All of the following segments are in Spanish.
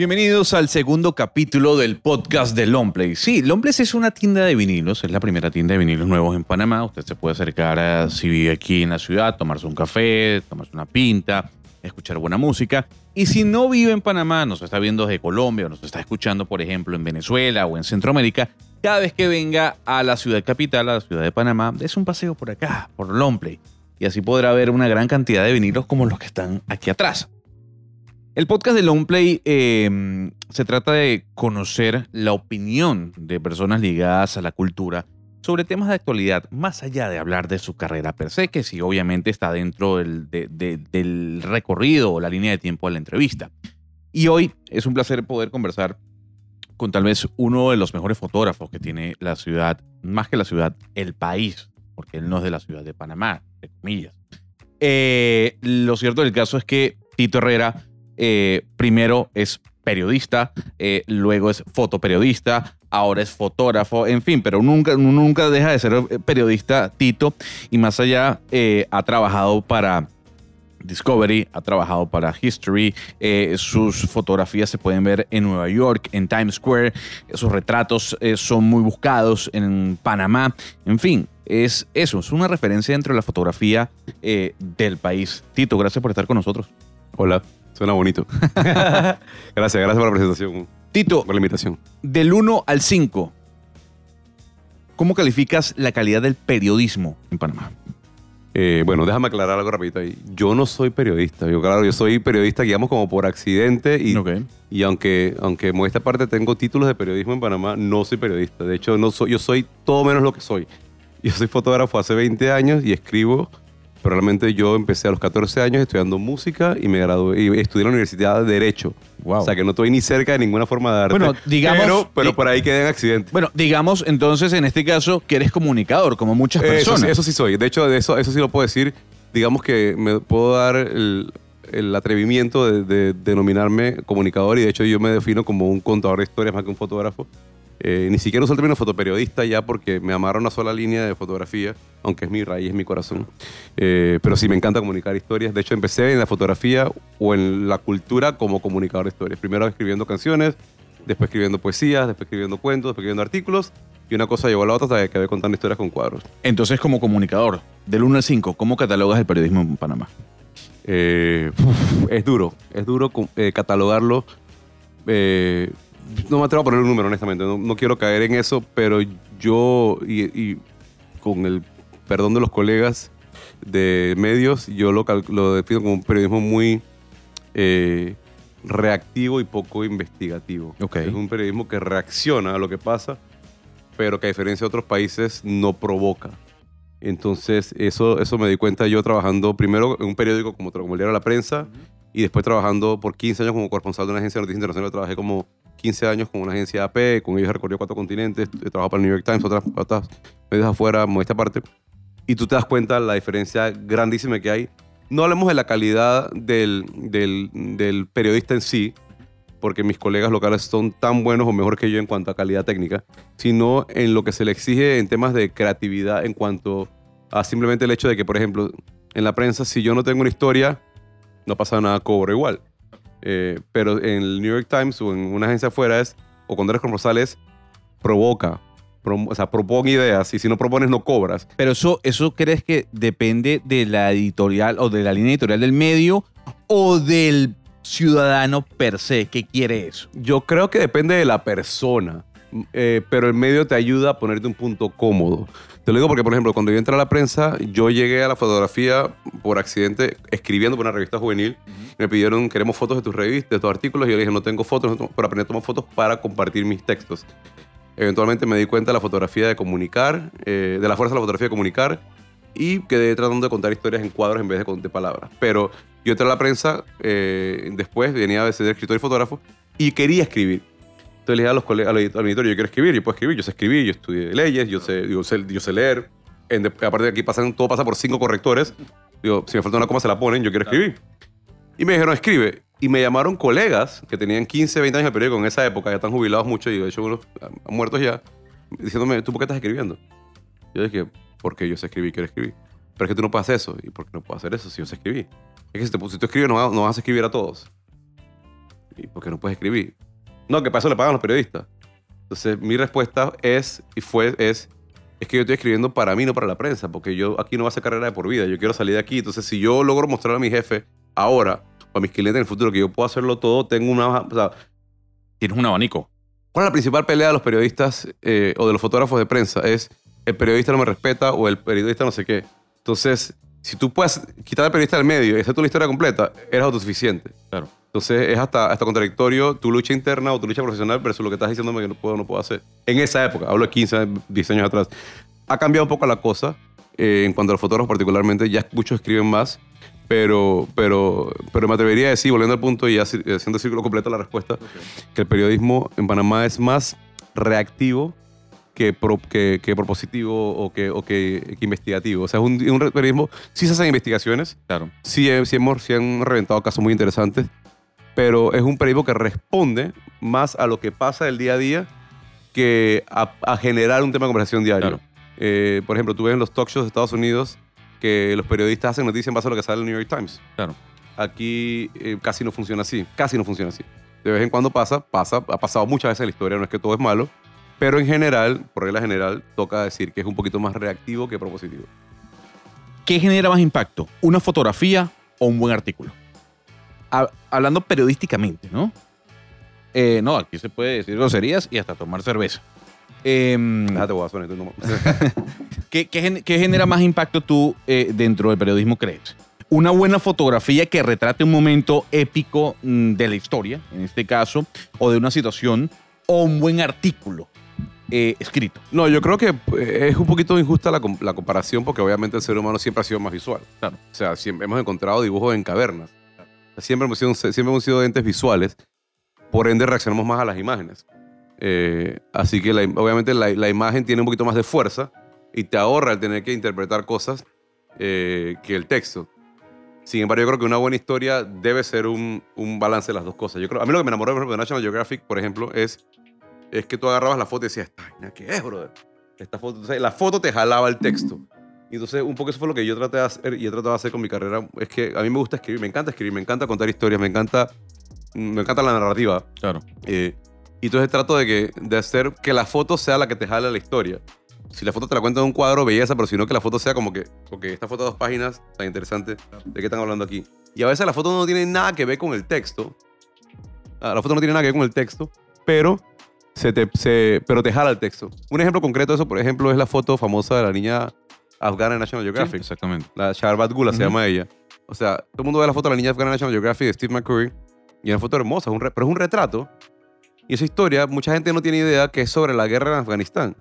Bienvenidos al segundo capítulo del podcast de Longplay. Sí, Longplay es una tienda de vinilos, es la primera tienda de vinilos nuevos en Panamá. Usted se puede acercar a, si vive aquí en la ciudad, tomarse un café, tomarse una pinta, escuchar buena música. Y si no vive en Panamá, nos está viendo desde Colombia o nos está escuchando, por ejemplo, en Venezuela o en Centroamérica, cada vez que venga a la ciudad capital, a la ciudad de Panamá, es un paseo por acá, por Longplay. Y así podrá ver una gran cantidad de vinilos como los que están aquí atrás. El podcast de Longplay eh, se trata de conocer la opinión de personas ligadas a la cultura sobre temas de actualidad, más allá de hablar de su carrera per se, que sí obviamente está dentro del, de- de- del recorrido o la línea de tiempo de la entrevista. Y hoy es un placer poder conversar con tal vez uno de los mejores fotógrafos que tiene la ciudad, más que la ciudad, el país, porque él no es de la ciudad de Panamá, de comillas. Eh, lo cierto del caso es que Tito Herrera eh, primero es periodista, eh, luego es fotoperiodista, ahora es fotógrafo, en fin, pero nunca, nunca deja de ser eh, periodista Tito y más allá ha trabajado para Discovery, ha trabajado para History, sus fotografías se pueden ver en Nueva York, en Times Square, sus retratos son muy buscados en Panamá, en fin, es eso, es una referencia dentro de la fotografía del país. Tito, gracias por estar con nosotros. Hola, suena bonito. gracias, gracias por la presentación, Tito, por la invitación. del 1 al 5, ¿cómo calificas la calidad del periodismo en Panamá? Eh, bueno, déjame aclarar algo rapidito ahí. Yo no soy periodista. Yo, claro, yo soy periodista, digamos, como por accidente. Y, Ok. y aunque, aunque en esta parte tengo títulos de periodismo en Panamá, no soy periodista. De hecho, no soy, yo soy todo menos lo que soy. Yo soy fotógrafo hace 20 años y escribo. Pero realmente yo empecé a los 14 años estudiando música y me gradué y estudié en la Universidad de Derecho. Wow. O sea que no estoy ni cerca de ninguna forma de arte. Bueno, digamos- Pero, pero di- por ahí quedé en accidente. Bueno, digamos entonces en este caso que eres comunicador, como muchas personas. eso sí soy. De hecho, de eso, eso sí lo puedo decir. Digamos que me puedo dar el, el atrevimiento de, de denominarme comunicador y de hecho yo me defino como un contador de historias más que un fotógrafo. Eh, ni siquiera uso el término fotoperiodista ya porque me amarra una sola línea de fotografía, aunque es mi raíz, es mi corazón. Eh, pero sí me encanta comunicar historias. De hecho, empecé en la fotografía o en la cultura como comunicador de historias. Primero escribiendo canciones, después escribiendo poesías, después escribiendo cuentos, después escribiendo artículos. Y una cosa llevó a la otra hasta que acabé contando historias con cuadros. Entonces, como comunicador, del 1 al 5, ¿cómo catalogas el periodismo en Panamá? Eh, uf, es duro, es duro catalogarlo. Eh, no me atrevo a poner un número, honestamente. No, no quiero caer en eso, pero yo, y, y con el perdón de los colegas de medios, yo lo, lo defino como un periodismo muy eh, reactivo y poco investigativo. Ok. Es un periodismo que reacciona a lo que pasa, pero que a diferencia de otros países no provoca. Entonces, eso, eso me di cuenta yo trabajando primero en un periódico como, como el diario La Prensa y después trabajando por 15 años como corresponsal de una agencia de noticias internacional. Trabajé como 15 años con una agencia AP, con ellos he recorrido cuatro continentes, he trabajado para el New York Times, otras, otras medios afuera, esta parte. Y tú te das cuenta la diferencia grandísima que hay. No hablemos de la calidad del, del, del periodista en sí, porque mis colegas locales son tan buenos o mejor que yo en cuanto a calidad técnica, sino en lo que se le exige en temas de creatividad en cuanto a simplemente el hecho de que, por ejemplo, en la prensa, si yo no tengo una historia, no pasa nada, cobro igual. Eh, pero en el New York Times o en una agencia afuera es, o cuando eres corresponsal es, provoca, o sea, propone ideas y si no propones no cobras. Pero eso, ¿eso crees que depende de la editorial o de la línea editorial del medio o del ciudadano per se que quiere eso? Yo creo que depende de la persona, eh, pero el medio te ayuda a ponerte un punto cómodo. Te lo digo porque, por ejemplo, cuando yo entré a la prensa, yo llegué a la fotografía por accidente escribiendo por una revista juvenil. Me pidieron, queremos fotos de tus revistas, de tus artículos, y yo le dije, no tengo fotos, no pero aprendí a tomar fotos para compartir mis textos. Eventualmente me di cuenta de la fotografía de comunicar, eh, de la fuerza de la fotografía de comunicar, y quedé tratando de contar historias en cuadros en vez de, de palabras. Pero yo entré a la prensa, eh, después venía a ser escritor y fotógrafo, y quería escribir. Entonces le a los colegas, al editor, yo quiero escribir, yo puedo escribir, yo sé escribir, yo estudié leyes, yo sé, yo sé, yo sé leer. En de- aparte de aquí pasan, todo pasa por cinco correctores. Digo, si me falta una coma se la ponen, yo quiero escribir. Y me dijeron, escribe. Y me llamaron colegas que tenían 15, 20 años el periódico en esa época, ya están jubilados mucho y de hecho unos ah, muertos ya, diciéndome, ¿tú por qué estás escribiendo? Yo dije, porque yo sé escribir, quiero escribir. Pero es que tú no puedes hacer eso. ¿Y por qué no puedo hacer eso si yo sé escribir? Es que si, te- si tú escribes, no, no vas a escribir a todos. ¿Y por qué no puedes escribir? No, que para eso le pagan los periodistas. Entonces, mi respuesta es, y fue, es, es que yo estoy escribiendo para mí, no para la prensa, porque yo aquí no voy a hacer carrera de por vida, yo quiero salir de aquí. Entonces, si yo logro mostrar a mi jefe ahora, o a mis clientes en el futuro, que yo puedo hacerlo todo, tengo una... O sea, Tienes un abanico. ¿Cuál es la principal pelea de los periodistas eh, o de los fotógrafos de prensa? Es el periodista no me respeta o el periodista no sé qué. Entonces, si tú puedes quitar al periodista del medio y hacer tu historia completa, eres autosuficiente. Claro. Entonces, es hasta, hasta contradictorio tu lucha interna o tu lucha profesional versus lo que estás diciéndome que no puedo, no puedo hacer. En esa época, hablo de 15, 10 años atrás. Ha cambiado un poco la cosa eh, en cuanto a los fotógrafos particularmente. Ya muchos escriben más, pero, pero, pero me atrevería a decir, volviendo al punto y haci- haciendo el círculo completo la respuesta, que el periodismo en Panamá es más reactivo que, pro- que, que propositivo o que, o que, que investigativo. O sea, es un, un periodismo, sí se hacen investigaciones, Claro. sí, eh, sí hemos, sí han reventado casos muy interesantes, pero es un periodismo que responde más a lo que pasa el día a día que a, a generar un tema de conversación diario. Claro. Eh, por ejemplo, tú ves en los talk shows de Estados Unidos que los periodistas hacen noticias en base a lo que sale en el New York Times. Claro. Aquí eh, casi no funciona así, casi no funciona así. De vez en cuando pasa, pasa, ha pasado muchas veces en la historia, no es que todo es malo, pero en general, por regla general, toca decir que es un poquito más reactivo que propositivo. ¿Qué genera más impacto? ¿Una fotografía o un buen artículo? Ha- hablando periodísticamente, ¿no? Eh, no, aquí se puede decir groserías y hasta tomar cerveza. Em, Déjate, guasón, tú no- ¿qué, qué gen- qué genera más impacto tú eh, dentro del periodismo crees? ¿Una buena fotografía que retrate un momento épico mm, de la historia, en este caso, o de una situación, o un buen artículo eh, escrito? No, yo creo que eh, es un poquito injusta la, com- la comparación porque obviamente el ser humano siempre ha sido más visual. Claro. O sea, siempre hemos encontrado dibujos en cavernas. Siempre hemos sido, siempre hemos sido entes visuales, por ende reaccionamos más a las imágenes. Eh, así que la obviamente la, la imagen tiene un poquito más de fuerza y te ahorra el tener que interpretar cosas eh, que el texto. Sin embargo, yo creo que una buena historia debe ser un, un balance de las dos cosas. Yo creo, a mí lo que me enamoró de National Geographic, por ejemplo, es, es que tú agarrabas la foto y decías, "Esta ¿qué es, brother? Esta foto, Entonces, la foto te jalaba el texto. Y entonces, un poco eso fue lo que yo traté de hacer y he tratado de hacer con mi carrera. Es que a mí me gusta escribir, me encanta escribir, me encanta contar historias, me encanta, me encanta la narrativa. Claro. Eh, y entonces trato de, que, de hacer que la foto sea la que te jale la historia. Si la foto te la cuenta en un cuadro, belleza, pero si no que la foto sea como que, porque esta foto de dos páginas, tan interesante, ¿de qué están hablando aquí? Y a veces la foto no tiene nada que ver con el texto. Ah, La foto no tiene nada que ver con el texto, pero, se te, se, pero te jala el texto. Un ejemplo concreto de eso, por ejemplo, es la foto famosa de la niña afgana en National Sí, Geographic. exactamente. La Sharbat Gula se Ujú. llama ella. O sea, todo el mundo ve la foto de la niña afgana en National Geographic de Steve McCurry y es una foto hermosa, es un re- pero es un retrato. Y esa historia, mucha gente no tiene idea que es sobre la guerra en Afganistán.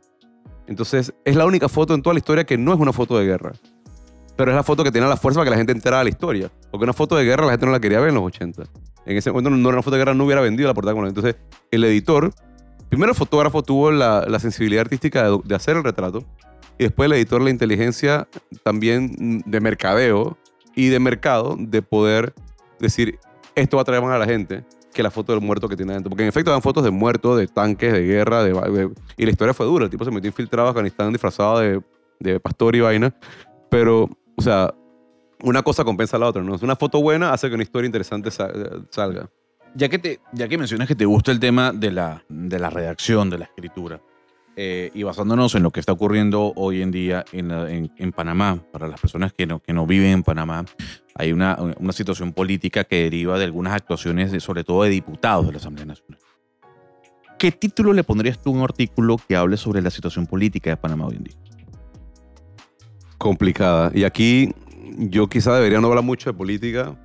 Entonces, es la única foto en toda la historia que no es una foto de guerra. Pero es la foto que tiene la fuerza para que la gente entrara a la historia. Porque una foto de guerra la gente no la quería ver en los 80. En ese momento no era una foto de guerra, no hubiera vendido la portada con Entonces, el editor, primero el fotógrafo tuvo la, la sensibilidad artística de, hacer el retrato. Y después el editor la inteligencia también de mercadeo y de mercado de poder decir, esto va a traer más a la gente que la foto del muerto que tiene adentro. Porque en efecto eran fotos de muertos, de tanques, de guerra, de, de- y la historia fue dura. El tipo se metió infiltrado a Afganistán disfrazado de, de pastor y vaina. Pero, o sea, una cosa compensa a la otra, ¿no? Una foto buena hace que una historia interesante sa- salga. Ya que, te, ya que mencionas que te gusta el tema de la, de la redacción, de la escritura, eh, y basándonos en lo que está ocurriendo hoy en día en, en Panamá, para las personas que no, que no viven en Panamá, hay una, una situación política que deriva de algunas actuaciones, de- sobre todo de diputados de la Asamblea Nacional. ¿Qué título le pondrías tú a un artículo que hable sobre la situación política de Panamá hoy en día? complicada. Y aquí yo quizá debería no hablar mucho de política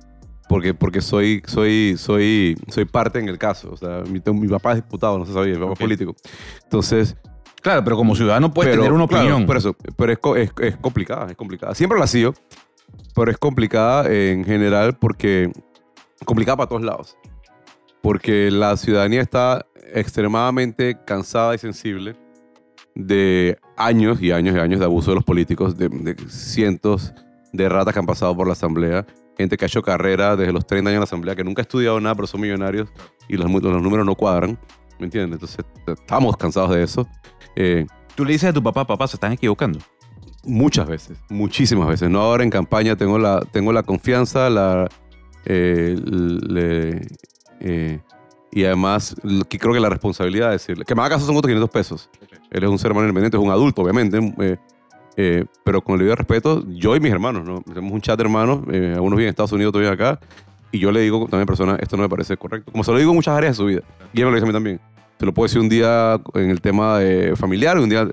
porque, porque soy, soy, soy, soy parte en el caso. O sea, mi, mi papá es diputado, no se sabía, mi papá Ok. es político. Entonces, Claro, pero como ciudadano puedes pero, tener una claro, opinión. por eso, pero es, es, es complicada, es complicada. Siempre la ha sido, pero es complicada en general porque complicada para todos lados. Porque la ciudadanía está extremadamente cansada y sensible de años y años y años de abuso de los políticos, de, de cientos de ratas que han pasado por la asamblea, gente que ha hecho carrera desde los 30 años en la asamblea, que nunca ha estudiado nada, pero son millonarios y los, números no cuadran, ¿me entiendes? Entonces, estamos cansados de eso. Eh, Tú le dices a tu papá, papá, se están equivocando. Muchas veces, muchísimas veces. No ahora en campaña tengo la, tengo la confianza, la, eh, le- eh, y además que creo que la responsabilidad de decirle, que me haga caso son otros 500 pesos. Él es un ser humano independiente, es un adulto, obviamente, eh, pero con el debido respeto, yo y mis hermanos, ¿no? Tenemos un chat de hermanos, eh, algunos viven en Estados Unidos, otros acá, y yo le digo también a personas, esto no me parece correcto. Como se lo digo en muchas áreas de su vida, y él me lo dice a mí también. Se lo puedo decir un día en el tema familiar, un día...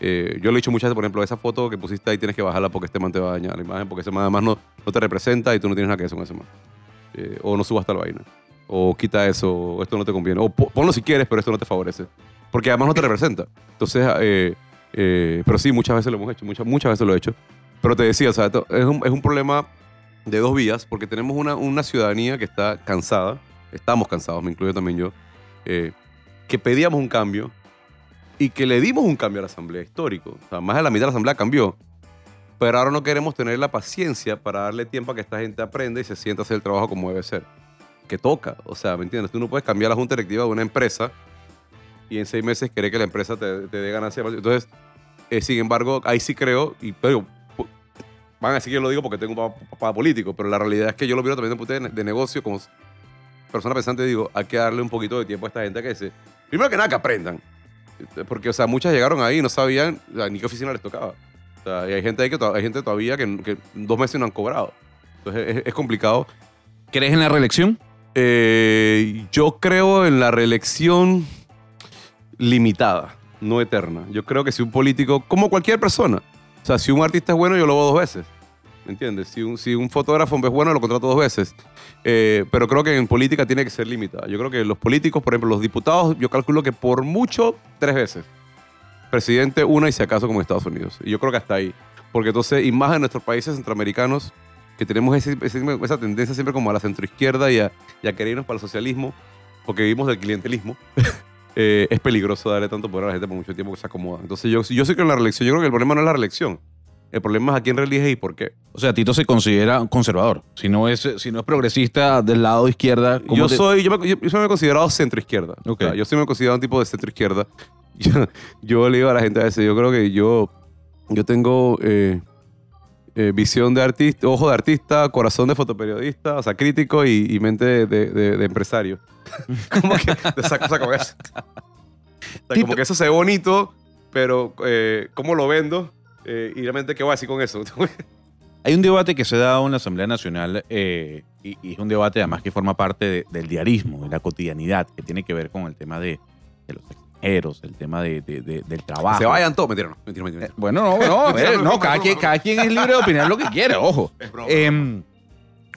eh, yo le he dicho muchas veces, por ejemplo, esa foto que pusiste ahí tienes que bajarla porque este man te va a dañar la imagen, porque ese man además no, no te representa y tú no tienes nada que ver con ese man. O no subas la vaina. O quita eso, o esto no te conviene. O po- ponlo si quieres, pero esto no te favorece. Porque además no te representa. Entonces, eh, pero sí, muchas veces lo hemos hecho, muchas, muchas veces lo he hecho. Pero te decía, o sea, es un, es un problema de dos vías, porque tenemos una, una ciudadanía que está cansada, estamos cansados, me incluyo también yo, eh, que pedíamos un cambio y que le dimos un cambio a la Asamblea histórico. O sea, más de la mitad de la Asamblea cambió. Pero ahora no queremos tener la paciencia para darle tiempo a que esta gente aprenda y se sienta a hacer el trabajo como debe ser. Que toca. O sea, ¿me entiendes? Tú no puedes cambiar la junta directiva de una empresa y en seis meses querer que la empresa te, te dé ganancia. Entonces, eh, sin embargo, ahí sí creo, y pero van a decir que yo lo digo porque tengo un papá, papá político, pero la realidad es que yo lo miro también desde de, de negocio, como persona pensante, digo, hay que darle un poquito de tiempo a esta gente que se... Primero que nada, que aprendan. Porque, o sea, muchas llegaron ahí y no sabían o sea, ni qué oficina les tocaba. O sea, y hay gente ahí que, hay gente todavía que, que dos meses no han cobrado. Entonces, es, es complicado. ¿Crees en la reelección? Eh, yo creo en la reelección limitada, no eterna. Yo creo que si un político, como cualquier persona, o sea, si un artista es bueno, yo lo veo dos veces. ¿Me entiendes? Si un, si un fotógrafo es bueno, lo contrato dos veces. Eh, pero creo que en política tiene que ser limitada. Yo creo que los políticos, por ejemplo, los diputados, yo calculo que por mucho, tres veces. Presidente, una y si acaso como Estados Unidos. Y yo creo que hasta ahí. Porque entonces, y más en nuestros países centroamericanos, que tenemos ese- esa tendencia siempre como a la centroizquierda y a, y a querer irnos para el socialismo, porque vivimos del clientelismo, eh, es peligroso darle tanto poder a la gente por mucho tiempo que se acomoda. Entonces yo, yo sí creo en la reelección. Yo creo que el problema no es la reelección. El problema es a quién reelige y por qué. O sea, Tito se considera conservador. Si no es, si no es progresista del lado izquierda, ¿cómo Yo te- soy, yo me, yo, yo soy me he considerado centroizquierda. Ok. O sea, yo sí me he considerado un tipo de centroizquierda. Yo, yo le digo a la gente a veces, yo creo que yo, yo tengo eh, eh, visión de artista, ojo de artista, corazón de fotoperiodista, o sea, crítico y, y mente de, de- de empresario. como que de esa cosa como esa. O sea, como que eso se ve bonito, pero eh, ¿cómo lo vendo? Eh, y realmente, ¿qué voy a decir con eso? Hay un debate que se da en la Asamblea Nacional eh, y, y es un debate además que forma parte de- del diarismo, de la cotidianidad, que tiene que ver con el tema de, de los extranjeros, el tema de, de- de- del trabajo. se vayan todos. Mentira, no. Mentira, mentira. Eh, bueno, no, no, eh, no, no, no, cada, quien, cada quien es libre de opinar lo que quiere, ojo. Em,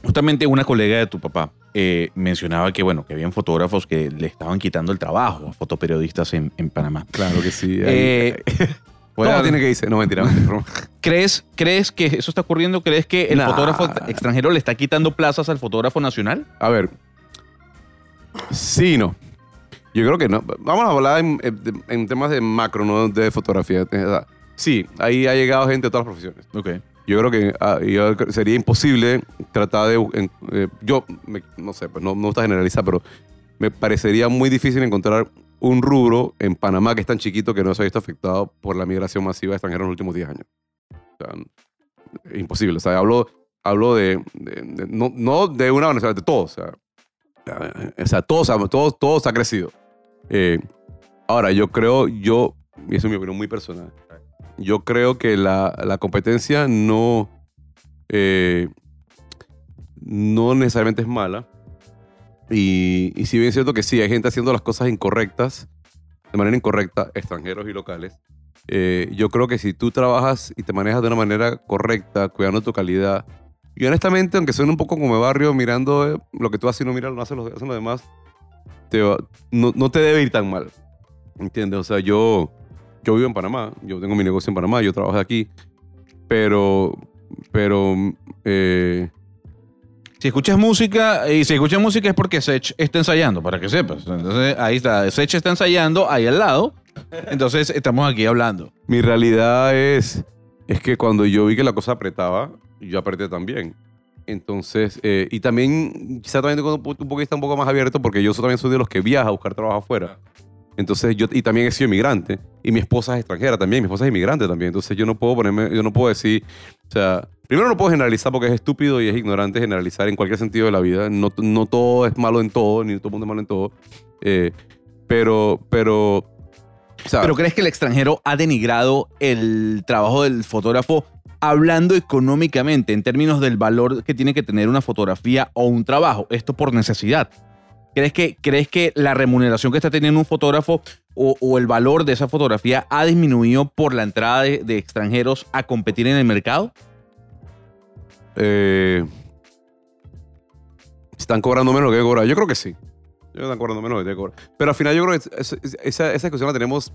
justamente una colega de tu papá eh, mencionaba que, bueno, que habían fotógrafos que le estaban quitando el trabajo a fotoperiodistas en, en Panamá. Claro que sí. Eh, Todo bueno, tiene que irse. No, mentira. mentira. ¿crees, ¿Crees que eso está ocurriendo? ¿Crees que el Nah. fotógrafo extranjero le está quitando plazas al fotógrafo nacional? A ver. Sí, no. Yo creo que no. Vamos a hablar en, temas de macro, no de fotografía. Sea, Sí, ahí ha llegado gente de todas las profesiones. Ok. Yo creo que ah, yo sería imposible tratar de... en- eh, yo, me- no sé, pues no me gusta generalizar, pero me parecería muy difícil encontrar un rubro en Panamá que es tan chiquito que no se ha visto afectado por la migración masiva de extranjeros en los últimos 10 años. O sea, imposible. O sea, hablo, hablo de, de- de- no, no de una Venezuela, de todo. O sea, eh, o sea todo, se ha- todo, todo se ha crecido. Eh, ahora, yo creo, yo, y eso es mi opinión muy personal, yo creo que la, la competencia no, eh, no necesariamente es mala. Y, y si bien es cierto que sí, hay gente haciendo las cosas incorrectas, de manera incorrecta, extranjeros y locales, eh, yo creo que si tú trabajas y te manejas de una manera correcta, cuidando tu calidad, y honestamente, aunque suene un poco como barrio, mirando eh, lo que tú haces y no miras lo hacen los, hacen los demás, te va- no, no te debe ir tan mal. ¿Entiendes? O sea, yo, yo vivo en Panamá, yo tengo mi negocio en Panamá, yo trabajo aquí, pero, pero, eh, Si escuchas música, y si escuchas música es porque Sech está ensayando, para que sepas. Entonces, ahí está. Sech está ensayando ahí al lado. Entonces, estamos aquí hablando. mi realidad es, es que cuando yo vi que la cosa apretaba, yo apreté también. Entonces, eh, y también, quizá también tengo un poquito un poco más abierto, porque yo también soy de los que viaja a buscar trabajo afuera. Entonces yo, y también he sido inmigrante, y mi esposa es extranjera también, mi esposa es inmigrante también, entonces yo no puedo ponerme, yo no puedo decir, o sea, primero no puedo generalizar porque es estúpido y es ignorante generalizar en cualquier sentido de la vida, no, no todo es malo en todo, ni todo el mundo es malo en todo, eh, pero, pero, o sea, ¿Pero crees que el extranjero ha denigrado el trabajo del fotógrafo hablando económicamente en términos del valor que tiene que tener una fotografía o un trabajo? Esto por necesidad. ¿Crees que, ¿crees que la remuneración que está teniendo un fotógrafo o, el valor de esa fotografía ha disminuido por la entrada de, extranjeros a competir en el mercado? eh, están cobrando menos que cobrar. Yo creo que sí. Yo están cobrando menos que cobrar. Pero al final yo creo que es- es- esa, esa discusión la tenemos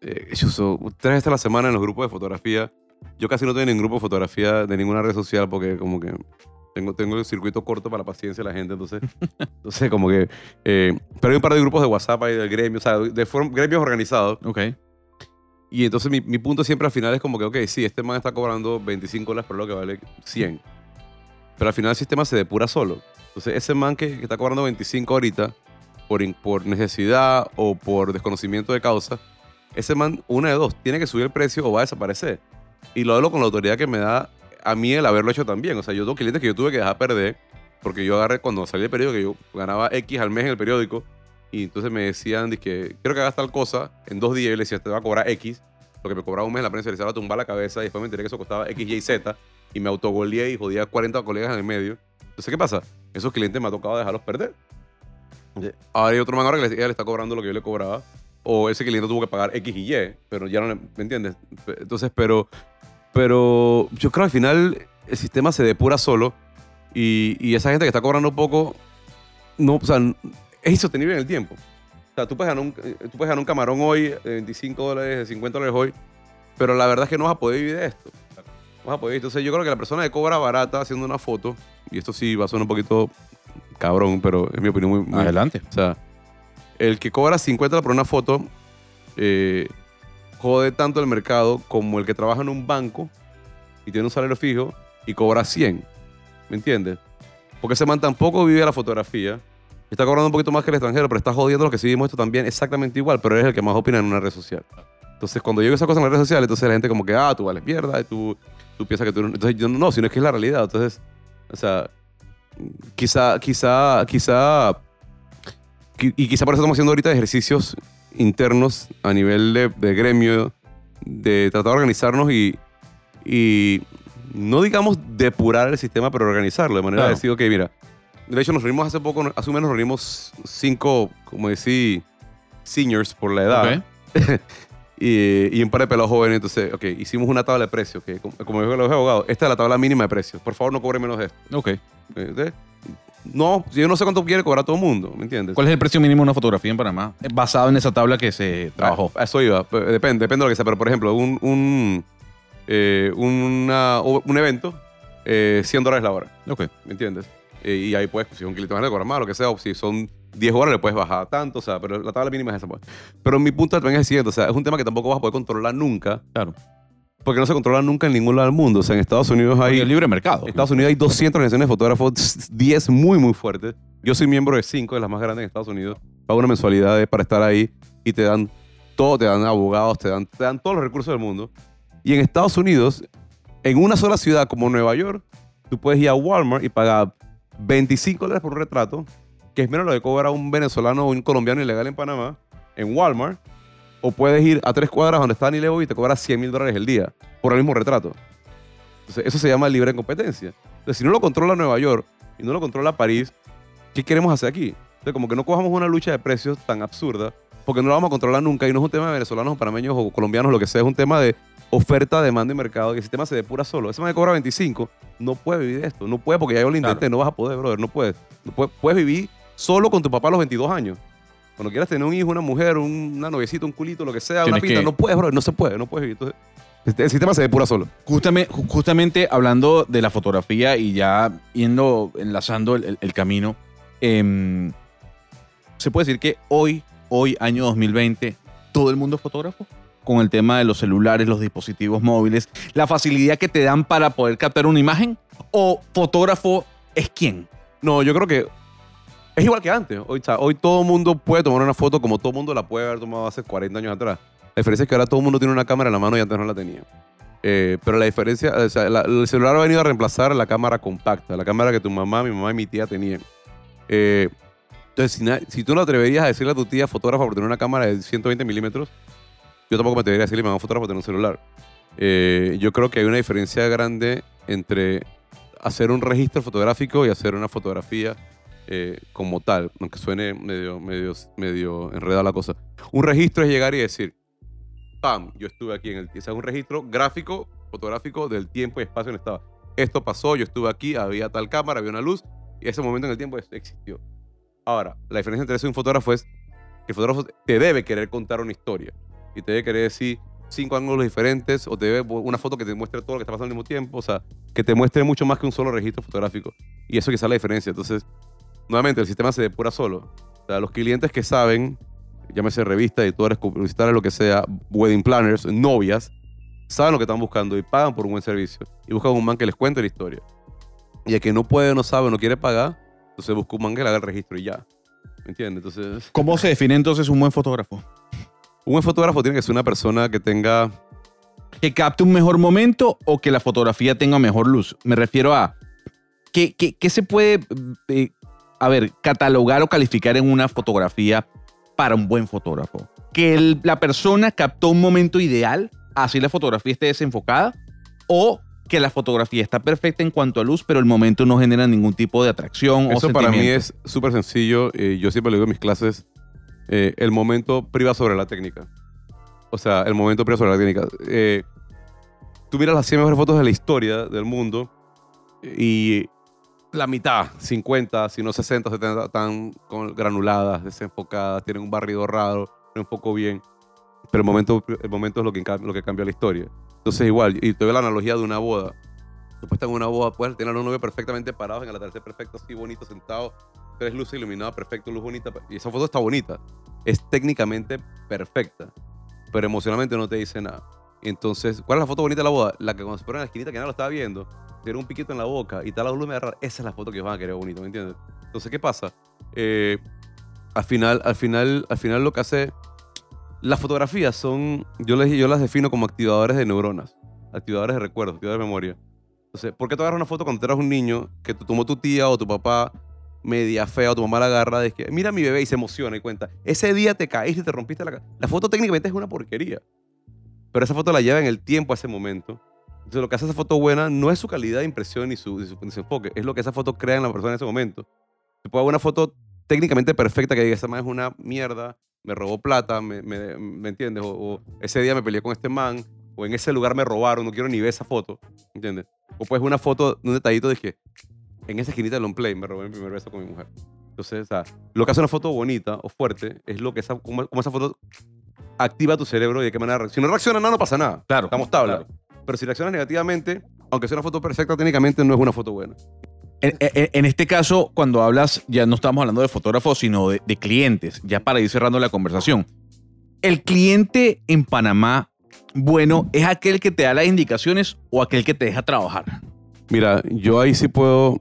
eh, yo tres veces a la semana en los grupos de fotografía. Yo casi no estoy en ningún grupo de fotografía de ninguna red social porque como que tengo, tengo el circuito corto para la paciencia de la gente. Entonces, entonces como que... eh, pero hay un par de grupos de WhatsApp ahí del gremio, o sea, de gremios organizados. Ok. Y entonces mi, mi punto siempre al final es como que, ok, sí, este man está cobrando 25 dólares por lo que vale 100. Pero al final el sistema se depura solo. Entonces ese man que, que está cobrando 25 ahorita por, por necesidad o por desconocimiento de causa, ese man, una de dos, tiene que subir el precio o va a desaparecer. Y lo hablo con la autoridad que me da a mí el haberlo hecho también. O sea, yo tengo clientes que yo tuve que dejar perder porque yo agarré cuando salí del periódico, que yo ganaba X al mes en el periódico y entonces me decían, que quiero que hagas tal cosa en dos días. Y le decía, te va a cobrar X. Lo que me cobraba un mes en la prensa, le decía, tumbar la cabeza. Y después me enteré que eso costaba X, Y, Z. Y me autogoleé y jodía a 40 colegas en el medio. Entonces, ¿qué pasa? Esos clientes me ha tocado dejarlos perder. Ahora hay otro man ahora que ella le está cobrando lo que yo le cobraba. O ese cliente tuvo que pagar X y Y. Pero ya no, ¿me entiendes? Entonces, pero, pero yo creo que al final el sistema se depura solo. Y, y esa gente que está cobrando poco, no, o sea, es insostenible en el tiempo. O sea, tú puedes ganar un, eh, tú puedes ganar un camarón hoy de 25 dólares, de 50 dólares hoy, pero la verdad es que no vas a poder vivir de esto. No vas a poder vivir. Entonces yo creo que la persona que cobra barata haciendo una foto, y esto sí va a sonar un poquito cabrón, pero es mi opinión muy... muy- Adelante. o sea, el que cobra 50 por una foto eh, jode tanto el mercado como el que trabaja en un banco y tiene un salario fijo y cobra 100. ¿Me entiendes? Porque ese man tampoco vive la fotografía. Está cobrando un poquito más que el extranjero, pero está jodiendo lo que sí vimos esto también exactamente igual, pero él es el que más opina en una red social. Entonces, cuando yo digo esa cosa en las redes sociales, entonces la gente como que, ah, tú vales mierda, tú, tú piensas que tú... no-". Entonces, yo no, sino es que es la realidad. Entonces, o sea, quizá, quizá, quizá qui- y quizá por eso estamos haciendo ahorita ejercicios internos a nivel de, de gremio, de tratar de organizarnos y, y no digamos depurar el sistema, pero organizarlo de manera Claro. de decir, ok, mira, de hecho nos reunimos hace poco, hace un mes nos reunimos cinco, como decir, seniors por la edad Ok. y, y un par de pelados jóvenes. Entonces, ok, hicimos una tabla de precios, que como, como dijo el abogado, esta es la tabla mínima de precios. Por favor, no cobre menos de esto. Ok. ¿Entiendes? No, yo no sé cuánto quiere cobrar todo el mundo, ¿me entiendes? ¿Cuál es el precio mínimo de una fotografía en Panamá? Basado en esa tabla que se trabajó. A eso iba. Depende, depende de lo que sea. Pero, por ejemplo, un, un, eh, una- un evento, eh, 100 dólares la hora. Ok. ¿Me entiendes? Eh, y ahí puedes, si es un cliente más le cobras más, lo que sea. O si son 10 horas, le puedes bajar tanto. O sea, pero la tabla mínima es esa. pues. Pero mi punto también es el siguiente. O sea, es un tema que tampoco vas a poder controlar nunca. Claro. Porque no se controla nunca en ningún lado del mundo. O sea, en Estados Unidos Hay hay... el libre mercado. En Estados Unidos hay 200 organizaciones de fotógrafos, 10 muy, muy fuertes. Yo soy miembro de 5 de las más grandes en Estados Unidos. Pago una mensualidad para estar ahí y te dan todo, te dan abogados, te dan, te dan todos los recursos del mundo. Y en Estados Unidos, en una sola ciudad como Nueva York, tú puedes ir a Walmart y pagar 25 dólares por un retrato, que es menos lo que cobra un venezolano o un colombiano ilegal en Panamá, en Walmart. O puedes ir a tres cuadras donde está Anileo y te cobra 100 mil dólares el día por el mismo retrato. Entonces, eso se llama libre competencia. Entonces, si no lo controla Nueva York y no lo controla París, ¿qué queremos hacer aquí? Entonces, como que no cojamos una lucha de precios tan absurda, porque no la vamos a controlar nunca y no es un tema de venezolanos, o panameños o colombianos, lo que sea, es un tema de oferta, demanda y mercado, y el sistema se depura solo. Ese que cobra 25 no puede vivir esto, no puede porque ya yo lo intenté, no vas a poder, brother, no puedes. No puedes, puedes vivir solo con tu papá a los 22 años. Cuando quieras tener un hijo, una mujer, un- una noviecita, un culito, lo que sea, una pinta, que- no puedes, brother, no se puede, no puedes. Entonces, este- el sistema se depura solo. Justamente, justamente hablando de la fotografía y ya yendo, enlazando el, el- el camino, em, se puede decir que hoy, hoy, año 2020, todo el mundo es fotógrafo con el tema de los celulares, los dispositivos móviles, la facilidad que te dan para poder captar una imagen o fotógrafo es quién. No, yo creo que Es igual que antes. Hoy, hoy todo el mundo puede tomar una foto como todo el mundo la puede haber tomado hace 40 años atrás. La diferencia es que ahora todo el mundo tiene una cámara en la mano y antes no la tenía. Eh, pero la diferencia, o sea, el celular ha venido a reemplazar la cámara compacta, la cámara que tu mamá, mi mamá y mi tía tenían. Eh, entonces, si tú no atreverías a decirle a tu tía fotógrafa por tener una cámara de 120 milímetros, yo tampoco me atrevería a decirle a mi mamá fotógrafa por tener un celular. Eh, yo creo que hay una diferencia grande entre hacer un registro fotográfico y hacer una fotografía eh, como tal, aunque suene medio, medio, medio enredada la cosa. Un registro es llegar y decir, ¡pam! Yo estuve aquí en el... O sea, un registro gráfico, fotográfico del tiempo y espacio en el estaba. Esto pasó, yo estuve aquí, había tal cámara, había una luz, y ese momento en el tiempo existió. Ahora, la diferencia entre eso y un fotógrafo es que el fotógrafo te debe querer contar una historia y te debe querer decir cinco ángulos diferentes o te debe una foto que te muestre todo lo que está pasando al mismo tiempo, o sea, que te muestre mucho más que un solo registro fotográfico. Y eso quizá es la diferencia. Entonces, nuevamente, el sistema se depura solo. O sea, los clientes que saben, llámese revistas, editores, publicitarios, lo que sea, wedding planners, novias, saben lo que están buscando y pagan por un buen servicio. Y buscan un man que les cuente la historia. Y el que no puede, no sabe, no quiere pagar, entonces busca un man que le haga el registro y ya. ¿Me entiendes? Entonces, ¿Cómo se define entonces un buen fotógrafo? un buen fotógrafo tiene que ser una persona que tenga que capte un mejor momento o que la fotografía tenga mejor luz. Me refiero a qué, qué- qué se puede, eh, a ver, catalogar o calificar en una fotografía para un buen fotógrafo. Que el- la persona captó un momento ideal, así la fotografía esté desenfocada, o que la fotografía está perfecta en cuanto a luz, pero el momento no genera ningún tipo de atracción o Eso para mí sentimiento. es súper sencillo. eh, yo siempre le digo en mis clases, eh, el momento priva sobre la técnica. O sea, el momento priva sobre la técnica. Eh, tú miras las 100 mejores fotos de la historia del mundo y la mitad, 50, si no 60, 70, están con granuladas, desenfocadas, tienen un barrido raro, no enfoco bien. Pero el momento, el momento es lo que, lo que cambia la historia. Entonces igual, y te doy la analogía de una boda. Tú en una boda, puedes tener a los novios perfectamente parados en el atardecer perfecto, así bonito, sentado, tres luces iluminadas, perfecto, luz bonita. Y esa foto está bonita. Es técnicamente perfecta, pero emocionalmente no te dice nada. Entonces, ¿cuál es la foto bonita de la boda? La que cuando se ponen en la esquinita que nadie lo estaba viendo, tiene un piquito en la boca y está la luz rara. Esa es la foto que van a querer bonito, ¿me entiendes? Entonces, ¿qué pasa? Eh, al final, al final, al final lo que hace... Las fotografías son, yo, les, yo las defino como activadores de neuronas, activadores de recuerdos, activadores de memoria. Entonces, ¿por qué tú agarras una foto cuando eras un niño que tú tomó tu tía o tu papá media fea o tu mamá la agarra de que mira mi bebé y se emociona y cuenta, ese día te caíste y te rompiste la cara. La foto técnicamente es una porquería, pero esa foto la lleva en el tiempo a ese momento. Entonces, lo que hace esa foto buena no es su calidad de impresión ni su, ni su, ni enfoque, es lo que esa foto crea en la persona en ese momento. Se puede ver una foto técnicamente perfecta que diga, esa man es una mierda, me robó plata, me, me, ¿me entiendes? O, ese día me peleé con este man, o en ese lugar me robaron, no quiero ni ver esa foto, ¿entiendes? O pues una foto, un detallito de que en esa esquinita del on play me robé mi primer beso con mi mujer. Entonces, o sea, lo que hace una foto bonita o fuerte es lo que esa, cómo, cómo esa foto activa tu cerebro y de qué manera reacciona. Si no reacciona nada, no pasa nada. Claro. Estamos tabla. claro. Pero si reaccionas negativamente, aunque sea una foto perfecta, técnicamente no es una foto buena. En, en- en este caso, cuando hablas, ya no estamos hablando de fotógrafos, sino de, de clientes, ya para ir cerrando la conversación. El cliente en Panamá, bueno, ¿es aquel que te da las indicaciones o aquel que te deja trabajar? Mira, yo ahí sí puedo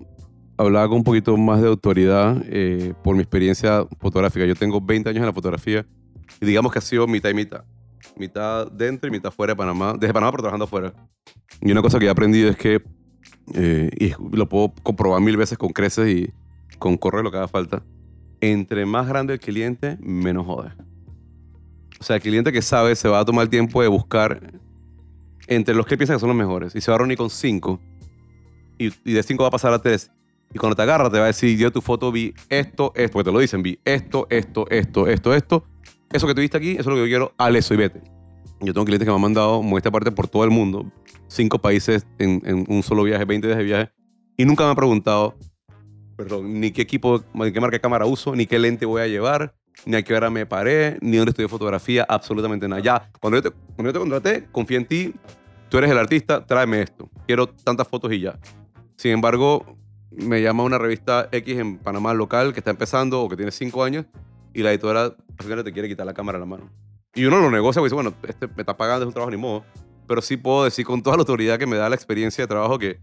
hablar con un poquito más de autoridad eh, por mi experiencia fotográfica. Yo tengo 20 años en la fotografía y digamos que ha sido mitad y mitad. Mitad dentro y mitad fuera de Panamá. Desde Panamá, pero trabajando afuera. Y una cosa que he aprendido es que, eh, y lo puedo comprobar mil veces con creces y con correr lo que haga falta, entre más grande el cliente, menos jode. O sea, el cliente que sabe se va a tomar el tiempo de buscar entre los que piensa que son los mejores y se va a reunir con cinco y, y de 5 va a pasar a 3. Y cuando te agarra, te va a decir, yo tu foto vi esto, esto, porque te lo dicen, vi esto, esto, esto, esto, esto. Eso que tuviste aquí, eso es lo que yo quiero, al eso y vete. Yo tengo clientes que me han mandado muestra parte por todo el mundo, cinco países en, en un solo viaje, 20 días de viaje, y nunca me han preguntado, perdón, ni qué equipo, ni qué marca de cámara uso, ni qué lente voy a llevar, ni a qué hora me paré, ni dónde estudié fotografía, absolutamente nada. Ya, cuando yo te, cuando yo te contraté, confié en ti, tú eres el artista, tráeme esto. Quiero tantas fotos y ya. Sin embargo, me llama una revista X en Panamá local que está empezando o que tiene cinco años y la editora te quiere quitar la cámara de la mano. Y uno lo negocia porque dice, bueno, este me está pagando, es un trabajo ni modo. Pero sí puedo decir con toda la autoridad que me da la experiencia de trabajo que,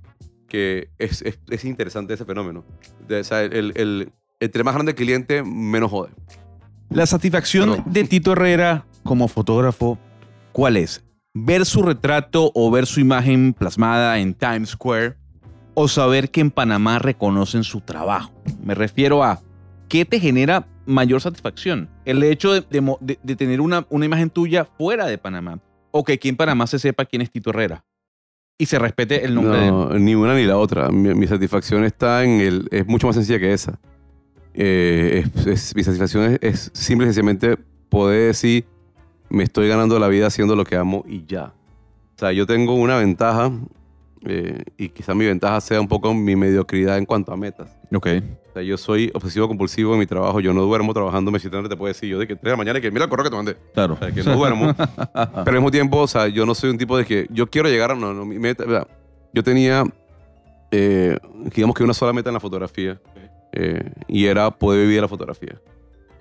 que es, es, es interesante ese fenómeno. De- o sea, el, el, el entre más grande el cliente, menos jode. La satisfacción Perdón. de Tito Herrera como fotógrafo, ¿cuál es? ¿Ver su retrato o ver su imagen plasmada en Times Square? ¿O saber que en Panamá reconocen su trabajo? Me refiero a, ¿qué te genera mayor satisfacción? ¿El hecho de, de de- de tener una, una imagen tuya fuera de Panamá? ¿O que aquí en Panamá se sepa quién es Tito Herrera? Y se respete el nombre de él. No, ni una ni la otra. Mi, mi satisfacción está en el. Es mucho más sencilla que esa. Eh, es- es- mi satisfacción es, es simple y sencillamente poder decir, me estoy ganando la vida haciendo lo que amo y ya. O sea, yo tengo una ventaja, eh, y quizá mi ventaja sea un poco mi mediocridad en cuanto a metas. Ok. O sea, yo soy obsesivo compulsivo en mi trabajo. Yo no duermo trabajando. Me siento te puedo decir yo de que 3 de la mañana y que mira el correo que te mandé. Claro. O sea, que no duermo. Pero al mismo tiempo, o sea, yo no soy un tipo de que yo quiero llegar a. No, no, mi meta. vea, Yo tenía, eh, digamos que una sola meta en la fotografía. eh, y era poder vivir la fotografía.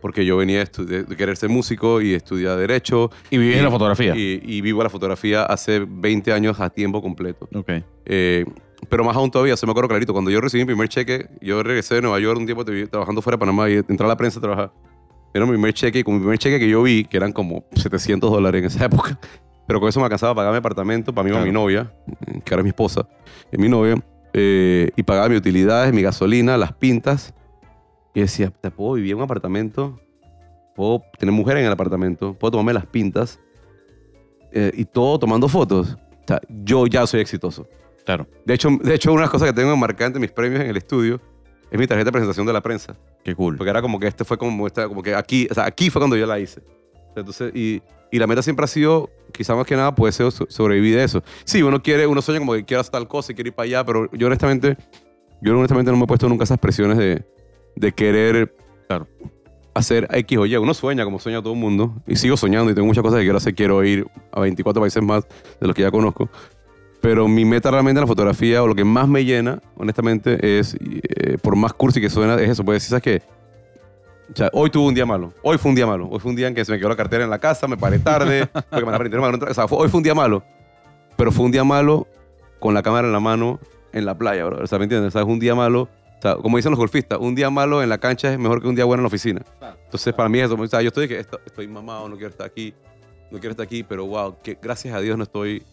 Porque yo venía de, de- querer ser músico y estudiar Derecho. Y viví en la fotografía. Y, y vivo la fotografía hace 20 años a tiempo completo. ok. Eh, pero más aún todavía, se me acuerdo clarito, cuando yo recibí mi primer cheque, yo regresé de Nueva York un tiempo trabajando fuera de Panamá y entré a la prensa a trabajar. Era mi primer cheque y con mi primer cheque que yo vi, que eran como 700 dólares en esa época, pero con eso me alcanzaba a pagar mi apartamento, para mí y para mi Claro. novia, eh, que era mi esposa, y mi novia, eh, y pagaba mis utilidades, mi gasolina, las pintas. Y decía, ¿te puedo vivir en un apartamento? ¿Puedo tener mujer en el apartamento? ¿Puedo tomarme las pintas? Eh, y todo tomando fotos. O sea, yo ya soy exitoso. Claro. De hecho, de hecho, una de las cosas que tengo marcante mis premios en el estudio es mi tarjeta de presentación de la prensa. Qué cool. Porque era como que este fue como, esta, como que aquí, o sea, aquí fue cuando yo la hice. Entonces, y, y la meta siempre ha sido, quizá más que nada, puede ser so- sobrevivir de eso. Sí, uno quiere, uno sueña como que quiero hacer tal cosa y quiere ir para allá, pero yo honestamente, yo honestamente no me he puesto nunca esas presiones de, de querer Claro. hacer X o Y. Uno sueña como sueña todo el mundo y sigo soñando y tengo muchas cosas que quiero hacer. Quiero ir a 24 países más de los que ya conozco. Pero mi meta realmente en la fotografía o lo que más me llena, honestamente, es, eh, por más cursi que suena, es eso. Puedes decir, ¿sabes qué? O sea, hoy tuve un día malo. Hoy fue un día malo. Hoy fue un día en que se me quedó la cartera en la casa, me paré tarde, porque me la. O sea, fue- hoy fue un día malo. Pero fue un día malo con la cámara en la mano en la playa, bro. O sea, ¿me entiendes? O sea, es un día malo. Sea, como dicen los golfistas, un día malo en la cancha es mejor que un día bueno en la oficina. Entonces, para mí es eso. O sea, yo estoy que esto- estoy mamado, no quiero estar aquí, no quiero estar aquí, pero wow, que gracias a Dios no estoy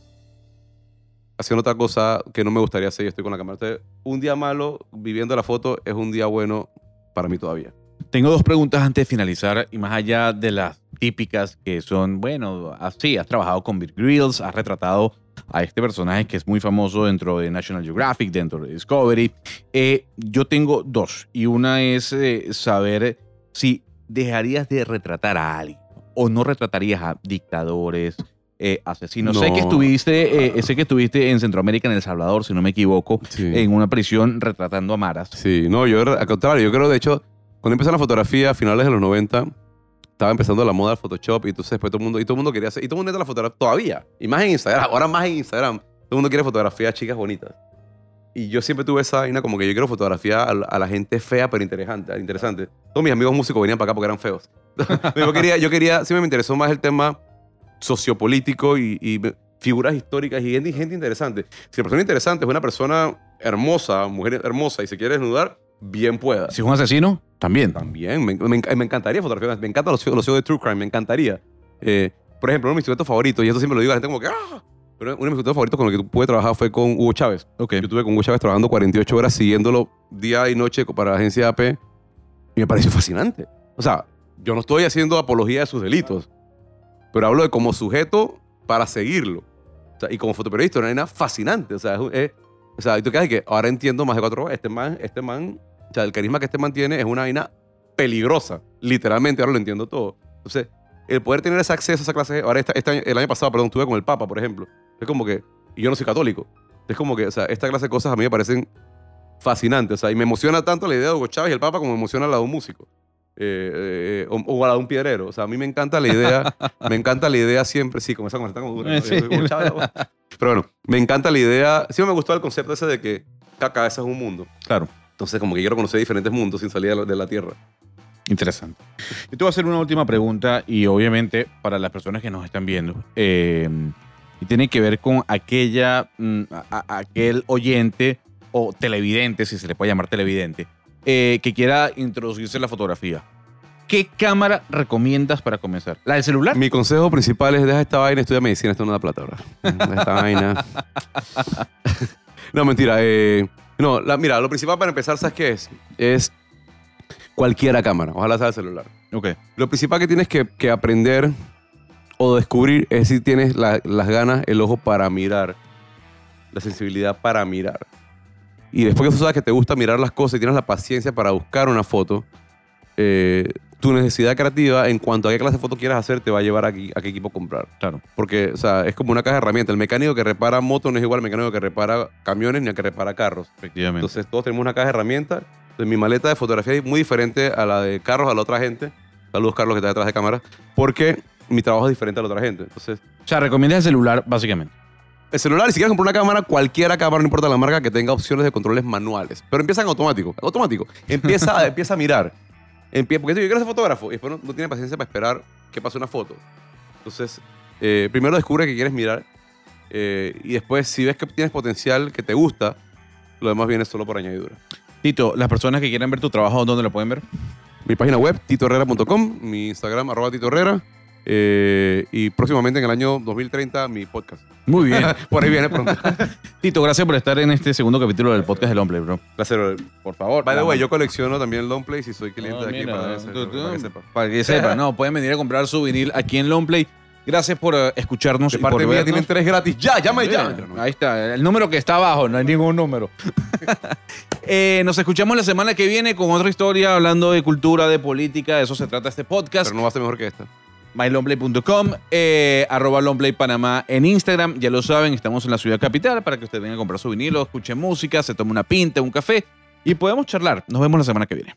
haciendo otra cosa que no me gustaría hacer y estoy con la cámara. Entonces, un día malo viviendo la foto es un día bueno para mí todavía. Tengo dos preguntas antes de finalizar y más allá de las típicas que son, bueno, así, has trabajado con Bear Grylls, has retratado a este personaje que es muy famoso dentro de National Geographic, dentro de Discovery. Eh, yo tengo dos y una es eh, saber si dejarías de retratar a alguien o no retratarías a dictadores, eh, asesinos. Sé No. que estuviste, eh, sé que estuviste en Centroamérica, en El Salvador, si no me equivoco, Sí. en una prisión retratando a maras. Sí, no, yo al contrario, yo creo, de hecho, cuando empecé la fotografía a finales de los 90, estaba empezando la moda del Photoshop y entonces después todo el mundo, y todo el mundo quería hacer, y todo el mundo la fotografía todavía, y más en Instagram, ahora más en Instagram, todo el mundo quiere fotografiar a chicas bonitas. Y yo siempre tuve esa vaina como que yo quiero fotografiar a, a la gente fea pero interesante, interesante. Todos mis amigos músicos venían para acá porque eran feos. yo quería, yo quería, siempre me interesó más el tema sociopolítico y, y figuras históricas y gente, gente interesante. Si la persona interesante es una persona hermosa, mujer hermosa y se quiere desnudar, bien pueda. Si es un asesino, también. También, me, me me encantaría fotografiar. Me encantan los, los shows de True Crime, me encantaría. Eh, por ejemplo, uno de mis sujetos favoritos, y esto siempre lo digo a la gente como que, ¡ah! Pero uno de mis sujetos favoritos con el que pude trabajar fue con Hugo Chávez. Ok. Yo estuve con Hugo Chávez trabajando 48 horas siguiéndolo día y noche para la agencia AP y me pareció fascinante. O sea, yo no estoy haciendo apología de sus delitos, pero hablo de como sujeto para seguirlo. O sea, y como fotoperiodista, una vaina fascinante. O sea, es, es- o sea, y tú quedas que ahora entiendo más de cuatro. Este man, este man, o sea, el carisma que este man tiene es una vaina peligrosa. Literalmente, ahora lo entiendo todo. Entonces, el poder tener ese acceso a esa clase, ahora este, este año- el año pasado, perdón, estuve con el Papa, por ejemplo. Es como que, y yo no soy católico. Es como que, o sea, esta clase de cosas a mí me parecen fascinantes. O sea, y me emociona tanto la idea de Hugo Chávez y el Papa como me emociona la de un músico. Eh, eh, o, o la de un piedrero. O sea, a mí me encanta la idea, me encanta la idea siempre, sí, como esa conversación como dura. ¿no? Sí. Chávez, Pero bueno, me encanta la idea, siempre me gustó el concepto ese de que cada cabeza es un mundo. Claro. Entonces, como que quiero conocer diferentes mundos sin salir de la, de la Tierra. Interesante. Yo te voy a hacer una última pregunta y obviamente para las personas que nos están viendo, eh, y tiene que ver con aquella, mm, a- a- aquel oyente o televidente, si se le puede llamar televidente, eh, que quiera introducirse en la fotografía, ¿qué cámara recomiendas para comenzar? ¿La del celular? Mi consejo principal es deja esta vaina y estudia medicina. Esto no da plata, bro. Deja esta vaina. no, mentira. eh, no, la- mira, lo principal para empezar, ¿sabes qué es? Es cualquiera cámara. Ojalá sea el celular. Ok. Lo principal que tienes que, que aprender o descubrir es si tienes la- las ganas, el ojo para mirar, la sensibilidad para mirar. Y después que tú sabes que te gusta mirar las cosas y tienes la paciencia para buscar una foto, eh, tu necesidad creativa en cuanto a qué clase de foto quieras hacer te va a llevar a, qué- a qué equipo comprar. Claro. Porque, o sea, es como una caja de herramientas. El mecánico que repara motos no es igual al mecánico que repara camiones ni al que repara carros. Efectivamente. Entonces todos tenemos una caja de herramientas. Entonces, mi maleta de fotografía es muy diferente a la de Carlos, a la otra gente. Saludos, Carlos, que está detrás de cámara. Porque mi trabajo es diferente a la otra gente. Entonces, o sea, recomiendas el celular, básicamente. el celular, si quieres comprar una cámara, cualquiera cámara, no importa la marca, que tenga opciones de controles manuales. Pero empieza en automático. Automático. Empieza, empieza a mirar. Empie- porque yo quiero ser fotógrafo y después no, no tiene paciencia para esperar que pase una foto. Entonces, eh, primero descubre que quieres mirar eh, y después, si ves que tienes potencial, que te gusta, lo demás viene solo por añadidura. Tito, las personas que quieran ver tu trabajo, ¿dónde lo pueden ver? Mi página web, titoherrera.com, mi Instagram, arroba titoherrera, eh, y próximamente en el año 2030 mi podcast. Muy bien. Por ahí viene pronto. Tito, gracias por estar en este segundo capítulo del podcast del Hombre, bro. Placer. Por favor. By the way, yo colecciono también long plays y soy cliente Ah, de aquí mira, para, ese- tú- tú- para que sepa. Para que sepan, no, pueden venir a comprar su vinil aquí en Longplay. Gracias por eh, escucharnos De y parte por mía vernos. tienen tres gratis. Ya, llama ya. Ahí está, el número que está abajo, no hay ningún número. Eh, nos escuchamos la semana que viene con otra historia hablando de cultura, de política, de eso se trata este podcast. Pero no va a ser mejor que esta. mylongplay.com, eh, arroba Longplay Panamá en Instagram. Ya lo saben, estamos en la ciudad capital para que usted venga a comprar su vinilo, escuche música, se tome una pinta, un café y podemos charlar. Nos vemos la semana que viene.